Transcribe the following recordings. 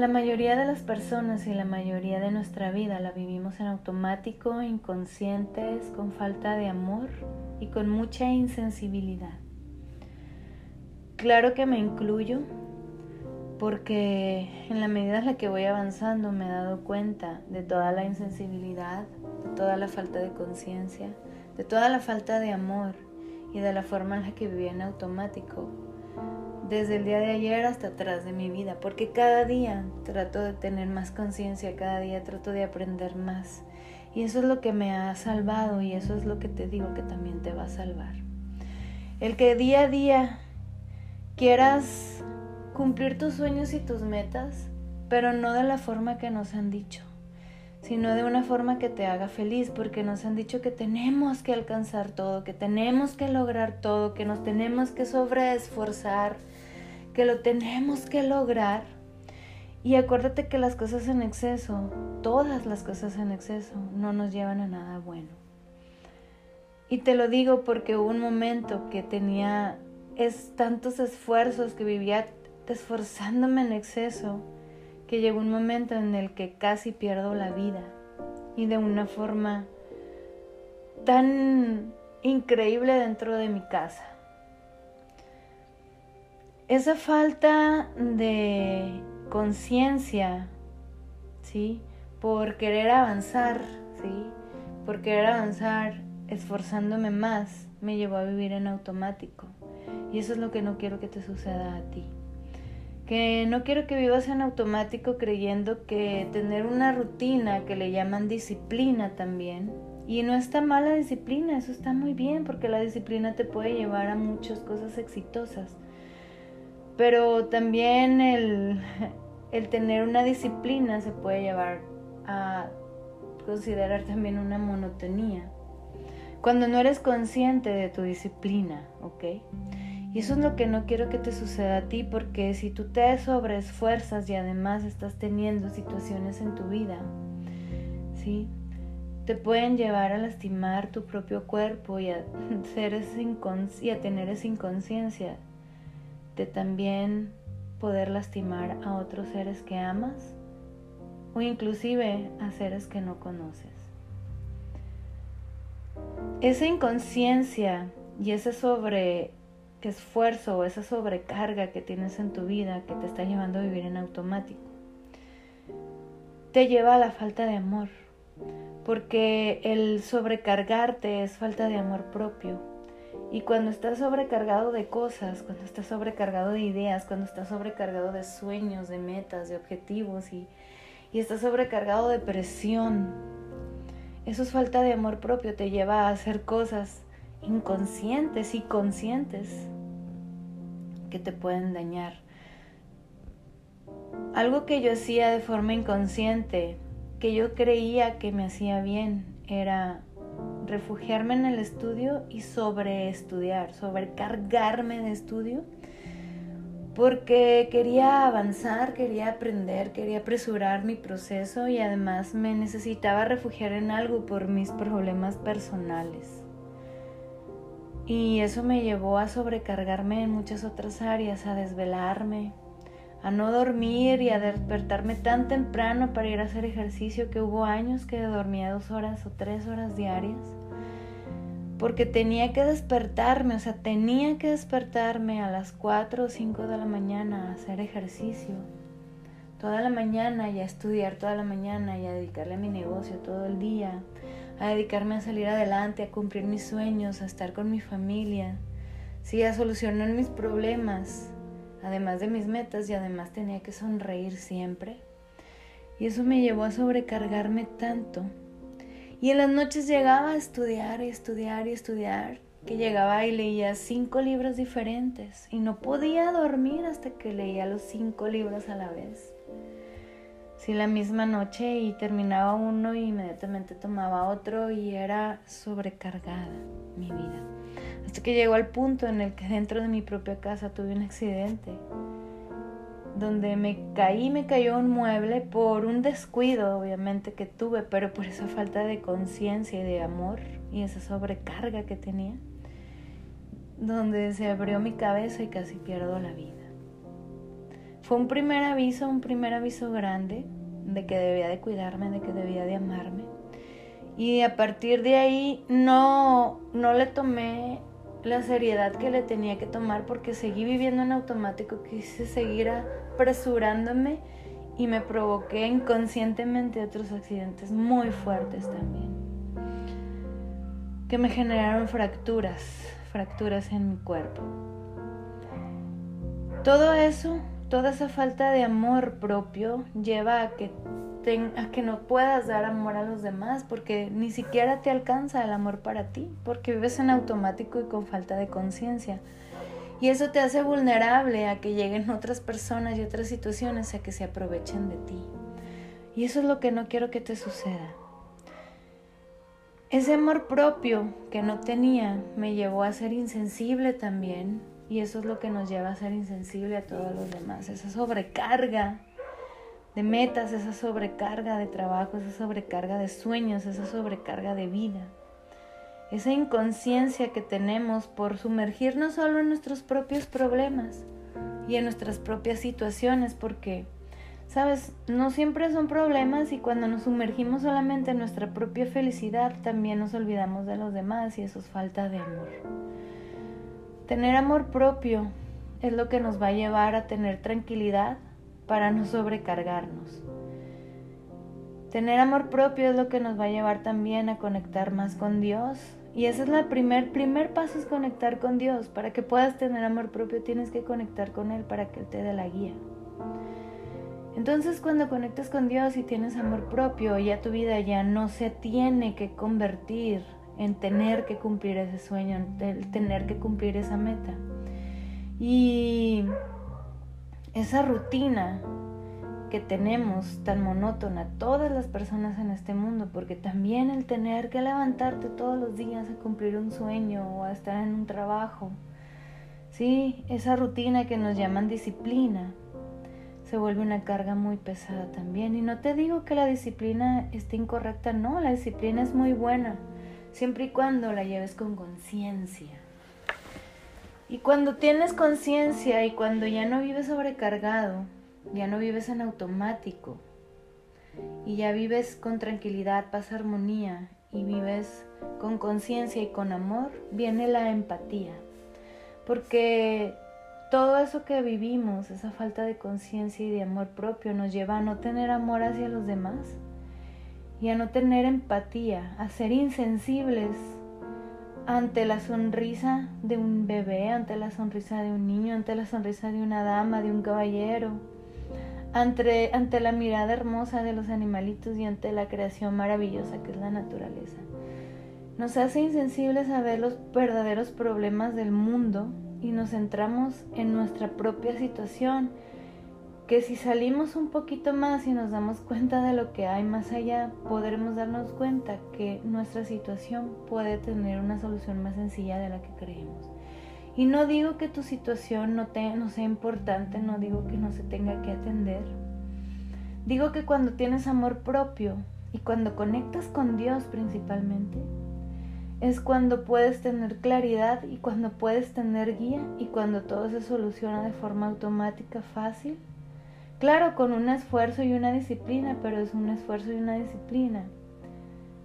La mayoría de las personas y la mayoría de nuestra vida la vivimos en automático, inconscientes, con falta de amor y con mucha insensibilidad. Claro que me incluyo porque en la medida en la que voy avanzando me he dado cuenta de toda la insensibilidad, de toda la falta de conciencia, de toda la falta de amor y de la forma en la que vivía en automático, desde el día de ayer hasta atrás de mi vida, porque cada día trato de tener más conciencia, cada día trato de aprender más. Y eso es lo que me ha salvado y eso es lo que te digo que también te va a salvar. El que día a día quieras cumplir tus sueños y tus metas, pero no de la forma que nos han dicho, sino de una forma que te haga feliz, porque nos han dicho que tenemos que alcanzar todo, que tenemos que lograr todo, que nos tenemos que sobreesforzar, que lo tenemos que lograr. Y acuérdate que las cosas en exceso, todas las cosas en exceso, no nos llevan a nada bueno. Y te lo digo porque hubo un momento que tenía es tantos esfuerzos, que vivía esforzándome en exceso, que llegó un momento en el que casi pierdo la vida. Y de una forma tan increíble dentro de mi casa. Esa falta de conciencia, ¿sí? Por querer avanzar, ¿sí? Por querer avanzar esforzándome más, me llevó a vivir en automático. Y eso es lo que no quiero que te suceda a ti. Que no quiero que vivas en automático creyendo que tener una rutina que le llaman disciplina también. Y no está mala disciplina, eso está muy bien porque la disciplina te puede llevar a muchas cosas exitosas. Pero también el, el tener una disciplina se puede llevar a considerar también una monotonía. Cuando no eres consciente de tu disciplina, ¿ok? Y eso es lo que no quiero que te suceda a ti porque si tú te sobreesfuerzas y además estás teniendo situaciones en tu vida, ¿sí? Te pueden llevar a lastimar tu propio cuerpo y a, y a tener esa inconsciencia de también poder lastimar a otros seres que amas o inclusive a seres que no conoces. Esa inconsciencia y ese sobre esfuerzo o esa sobrecarga que tienes en tu vida que te está llevando a vivir en automático, te lleva a la falta de amor, porque el sobrecargarte es falta de amor propio. Y cuando estás sobrecargado de cosas, cuando estás sobrecargado de ideas, cuando estás sobrecargado de sueños, de metas, de objetivos y, y estás sobrecargado de presión, eso es falta de amor propio, te lleva a hacer cosas inconscientes y conscientes que te pueden dañar. Algo que yo hacía de forma inconsciente, que yo creía que me hacía bien, era refugiarme en el estudio y sobreestudiar, sobrecargarme de estudio, porque quería avanzar, quería aprender, quería apresurar mi proceso y además me necesitaba refugiar en algo por mis problemas personales. Y eso me llevó a sobrecargarme en muchas otras áreas, a desvelarme, a no dormir y a despertarme tan temprano para ir a hacer ejercicio que hubo años que dormía dos horas o tres horas diarias. Porque tenía que despertarme, o sea, tenía que despertarme a las cuatro o cinco de la mañana a hacer ejercicio. Toda la mañana y a estudiar toda la mañana y a dedicarle a mi negocio todo el día a dedicarme a salir adelante, a cumplir mis sueños, a estar con mi familia, sí, a solucionar mis problemas, además de mis metas y además tenía que sonreír siempre. Y eso me llevó a sobrecargarme tanto. Y en las noches llegaba a estudiar y estudiar y estudiar, que llegaba y leía cinco libros diferentes y no podía dormir hasta que leía los cinco libros a la vez sí, la misma noche y terminaba uno y inmediatamente tomaba otro y era sobrecargada mi vida. Hasta que llegó al punto en el que dentro de mi propia casa tuve un accidente donde me caí, me cayó un mueble por un descuido obviamente que tuve, pero por esa falta de conciencia y de amor y esa sobrecarga que tenía, donde se abrió mi cabeza y casi pierdo la vida. Fue un primer aviso, un primer aviso grande de que debía de cuidarme, de que debía de amarme. Y a partir de ahí no, no le tomé la seriedad que le tenía que tomar porque seguí viviendo en automático, quise seguir apresurándome y me provoqué inconscientemente otros accidentes muy fuertes también, que me generaron fracturas, fracturas en mi cuerpo. Todo eso, toda esa falta de amor propio lleva a que a que no puedas dar amor a los demás porque ni siquiera te alcanza el amor para ti, porque vives en automático y con falta de conciencia. Y eso te hace vulnerable a que lleguen otras personas y otras situaciones a que se aprovechen de ti. Y eso es lo que no quiero que te suceda. Ese amor propio que no tenía me llevó a ser insensible también. Y eso es lo que nos lleva a ser insensible a todos los demás. Esa sobrecarga de metas, esa sobrecarga de trabajo, esa sobrecarga de sueños, esa sobrecarga de vida. Esa inconsciencia que tenemos por sumergirnos solo en nuestros propios problemas y en nuestras propias situaciones, porque, sabes, no siempre son problemas y cuando nos sumergimos solamente en nuestra propia felicidad, también nos olvidamos de los demás y eso es falta de amor. Tener amor propio es lo que nos va a llevar a tener tranquilidad, para no sobrecargarnos. Tener amor propio es lo que nos va a llevar también a conectar más con Dios. Y ese es el primer, primer paso, es conectar con Dios. Para que puedas tener amor propio tienes que conectar con Él para que Él te dé la guía. Entonces cuando conectas con Dios y tienes amor propio, ya tu vida ya no se tiene que convertir en tener que cumplir ese sueño, en tener que cumplir esa meta. Y esa rutina que tenemos tan monótona todas las personas en este mundo, porque también el tener que levantarte todos los días a cumplir un sueño o a estar en un trabajo, sí, esa rutina que nos llaman disciplina, se vuelve una carga muy pesada también. Y no te digo que la disciplina esté incorrecta, no, la disciplina es muy buena, siempre y cuando la lleves con conciencia. Y cuando tienes conciencia y cuando ya no vives sobrecargado, ya no vives en automático y ya vives con tranquilidad, paz, armonía y vives con conciencia y con amor, viene la empatía. Porque todo eso que vivimos, esa falta de conciencia y de amor propio, nos lleva a no tener amor hacia los demás y a no tener empatía, a ser insensibles ante la sonrisa de un bebé, ante la sonrisa de un niño, ante la sonrisa de una dama, de un caballero, ante, ante la mirada hermosa de los animalitos y ante la creación maravillosa que es la naturaleza. Nos hace insensibles a ver los verdaderos problemas del mundo y nos centramos en nuestra propia situación que si salimos un poquito más y nos damos cuenta de lo que hay más allá, podremos darnos cuenta que nuestra situación puede tener una solución más sencilla de la que creemos. Y no digo que tu situación no, te, no sea importante, no digo que no se tenga que atender. Digo que cuando tienes amor propio y cuando conectas con Dios principalmente, es cuando puedes tener claridad y cuando puedes tener guía y cuando todo se soluciona de forma automática, fácil Claro, con un esfuerzo y una disciplina, pero es un esfuerzo y una disciplina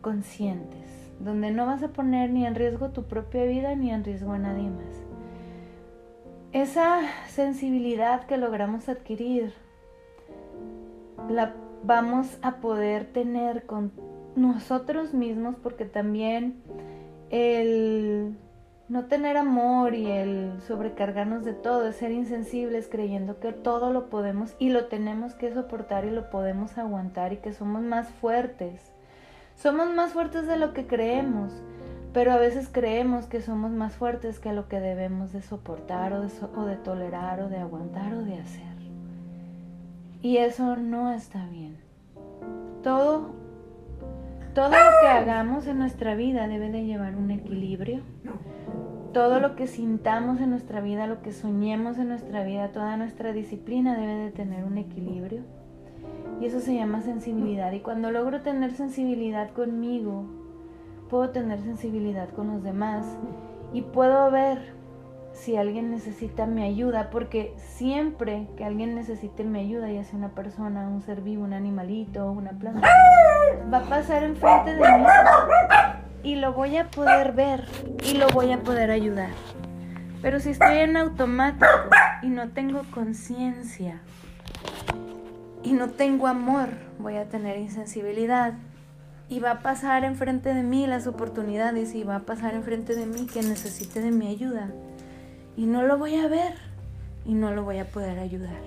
conscientes, donde no vas a poner ni en riesgo tu propia vida ni en riesgo a nadie más. Esa sensibilidad que logramos adquirir la vamos a poder tener con nosotros mismos porque también el no tener amor y el sobrecargarnos de todo, es ser insensibles creyendo que todo lo podemos y lo tenemos que soportar y lo podemos aguantar y que somos más fuertes. Somos más fuertes de lo que creemos, pero a veces creemos que somos más fuertes que lo que debemos de soportar o de, o de tolerar o de aguantar o de hacer. Y eso no está bien. Todo, todo lo que hagamos en nuestra vida debe de llevar un equilibrio todo lo que sintamos en nuestra vida, lo que soñemos en nuestra vida, toda nuestra disciplina debe de tener un equilibrio. Y eso se llama sensibilidad. Y cuando logro tener sensibilidad conmigo, puedo tener sensibilidad con los demás y puedo ver si alguien necesita mi ayuda, porque siempre que alguien necesite mi ayuda, ya sea una persona, un ser vivo, un animalito, una planta, va a pasar enfrente de mí y lo voy a poder ver y lo voy a poder ayudar. Pero si estoy en automático y no tengo conciencia y no tengo amor, voy a tener insensibilidad y va a pasar enfrente de mí las oportunidades y va a pasar enfrente de mí que necesite de mi ayuda y no lo voy a ver y no lo voy a poder ayudar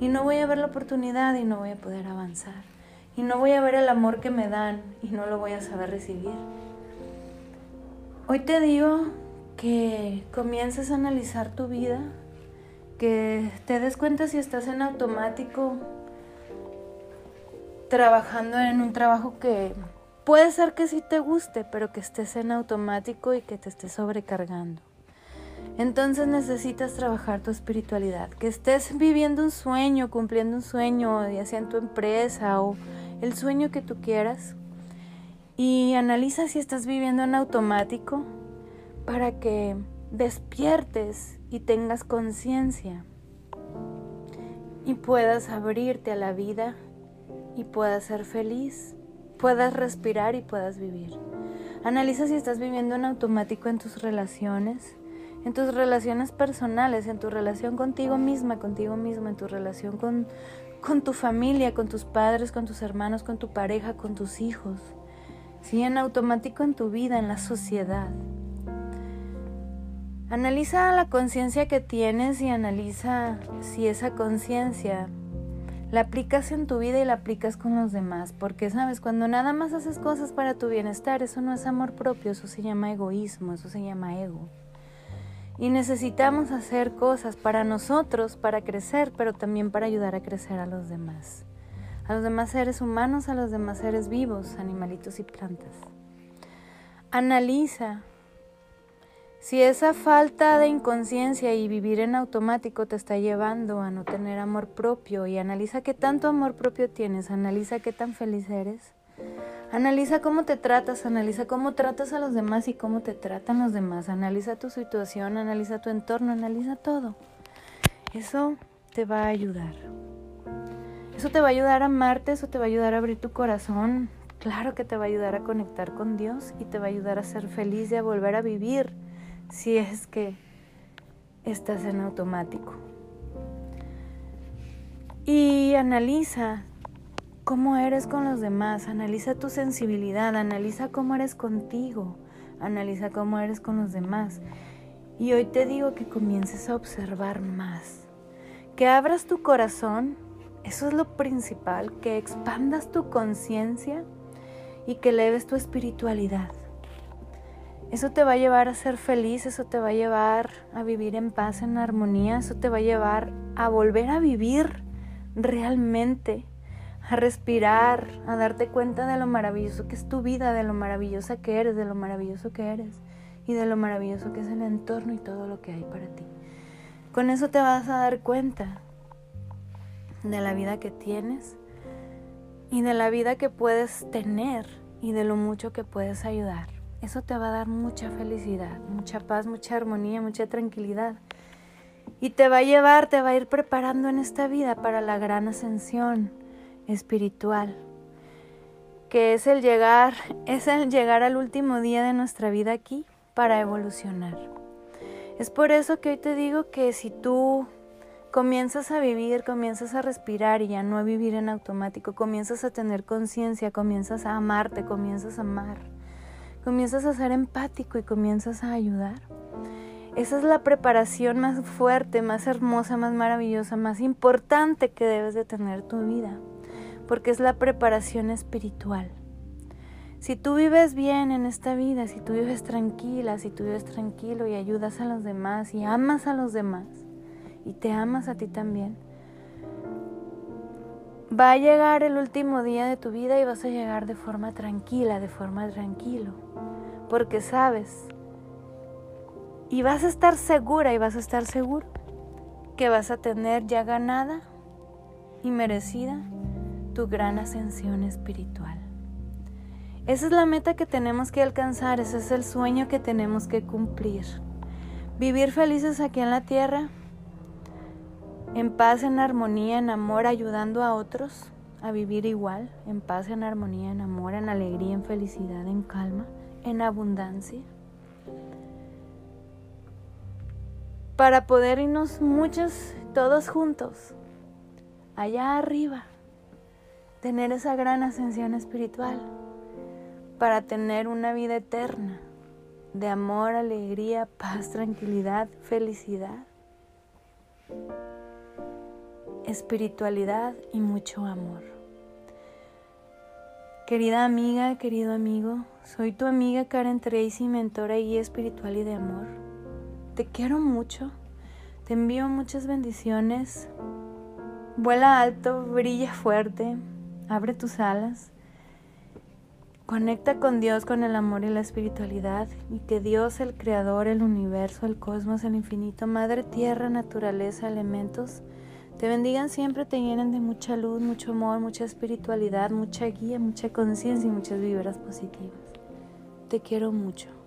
y no voy a ver la oportunidad y no voy a poder avanzar y no voy a ver el amor que me dan y no lo voy a saber recibir. Hoy te digo que comiences a analizar tu vida, que te des cuenta si estás en automático trabajando en un trabajo que puede ser que sí te guste, pero que estés en automático y que te estés sobrecargando. Entonces necesitas trabajar tu espiritualidad, que estés viviendo un sueño, cumpliendo un sueño, ya sea en tu empresa o el sueño que tú quieras. Y analiza si estás viviendo en automático para que despiertes y tengas conciencia y puedas abrirte a la vida y puedas ser feliz, puedas respirar y puedas vivir. Analiza si estás viviendo en automático en tus relaciones, en tus relaciones personales, en tu relación contigo misma, contigo mismo, en tu relación con, con tu familia, con tus padres, con tus hermanos, con tu pareja, con tus hijos. Sí, en automático en tu vida, en la sociedad. Analiza la conciencia que tienes y analiza si esa conciencia la aplicas en tu vida y la aplicas con los demás, porque sabes, cuando nada más haces cosas para tu bienestar, eso no es amor propio, eso se llama egoísmo, eso se llama ego. Y necesitamos hacer cosas para nosotros, para crecer, pero también para ayudar a crecer a los demás. A los demás seres humanos, a los demás seres vivos, animalitos y plantas. Analiza si esa falta de inconsciencia y vivir en automático te está llevando a no tener amor propio y analiza qué tanto amor propio tienes, analiza qué tan feliz eres, analiza cómo te tratas, analiza cómo tratas a los demás y cómo te tratan los demás, analiza tu situación, analiza tu entorno, analiza todo. Eso te va a ayudar. Eso te va a ayudar a amarte, eso te va a ayudar a abrir tu corazón. Claro que te va a ayudar a conectar con Dios y te va a ayudar a ser feliz y a volver a vivir si es que estás en automático. Y analiza cómo eres con los demás, analiza tu sensibilidad, analiza cómo eres contigo, analiza cómo eres con los demás. Y hoy te digo que comiences a observar más, que abras tu corazón, eso es lo principal, que expandas tu conciencia y que eleves tu espiritualidad. Eso te va a llevar a ser feliz, eso te va a llevar a vivir en paz, en armonía, eso te va a llevar a volver a vivir realmente, a respirar, a darte cuenta de lo maravilloso que es tu vida, de lo maravillosa que eres, de lo maravilloso que eres y de lo maravilloso que es el entorno y todo lo que hay para ti. Con eso te vas a dar cuenta de la vida que tienes y de la vida que puedes tener y de lo mucho que puedes ayudar. Eso te va a dar mucha felicidad, mucha paz, mucha armonía, mucha tranquilidad. Y te va a llevar, te va a ir preparando en esta vida para la gran ascensión espiritual, que es el llegar, es el llegar al último día de nuestra vida aquí para evolucionar. Es por eso que hoy te digo que si tú comienzas a vivir, comienzas a respirar y ya no a vivir en automático, comienzas a tener conciencia, comienzas a amarte, comienzas a amar comienzas a ser empático y comienzas a ayudar. Esa es la preparación más fuerte, más hermosa, más maravillosa, más importante que debes de tener tu vida, porque es la preparación espiritual. Si tú vives bien en esta vida, si tú vives tranquila, si tú vives tranquilo y ayudas a los demás y amas a los demás y te amas a ti también, va a llegar el último día de tu vida y vas a llegar de forma tranquila, de forma tranquilo, porque sabes y vas a estar segura y vas a estar seguro que vas a tener ya ganada y merecida tu gran ascensión espiritual. Esa es la meta que tenemos que alcanzar, ese es el sueño que tenemos que cumplir. Vivir felices aquí en la tierra, en paz, en armonía, en amor, ayudando a otros a vivir igual, en paz, en armonía, en amor, en alegría, en felicidad, en calma, en abundancia. Para poder irnos muchos, todos juntos, allá arriba, tener esa gran ascensión espiritual, para tener una vida eterna de amor, alegría, paz, tranquilidad, felicidad espiritualidad y mucho amor. Querida amiga, querido amigo, soy tu amiga Karen Tracy, mentora y guía espiritual y de amor. Te quiero mucho, te envío muchas bendiciones. Vuela alto, brilla fuerte, abre tus alas. Conecta con Dios, con el amor y la espiritualidad, y que Dios, el Creador, el universo, el cosmos, el infinito, Madre Tierra, naturaleza, elementos, te bendigan siempre, te llenen de mucha luz, mucho amor, mucha espiritualidad, mucha guía, mucha conciencia y muchas vibras positivas. Te quiero mucho.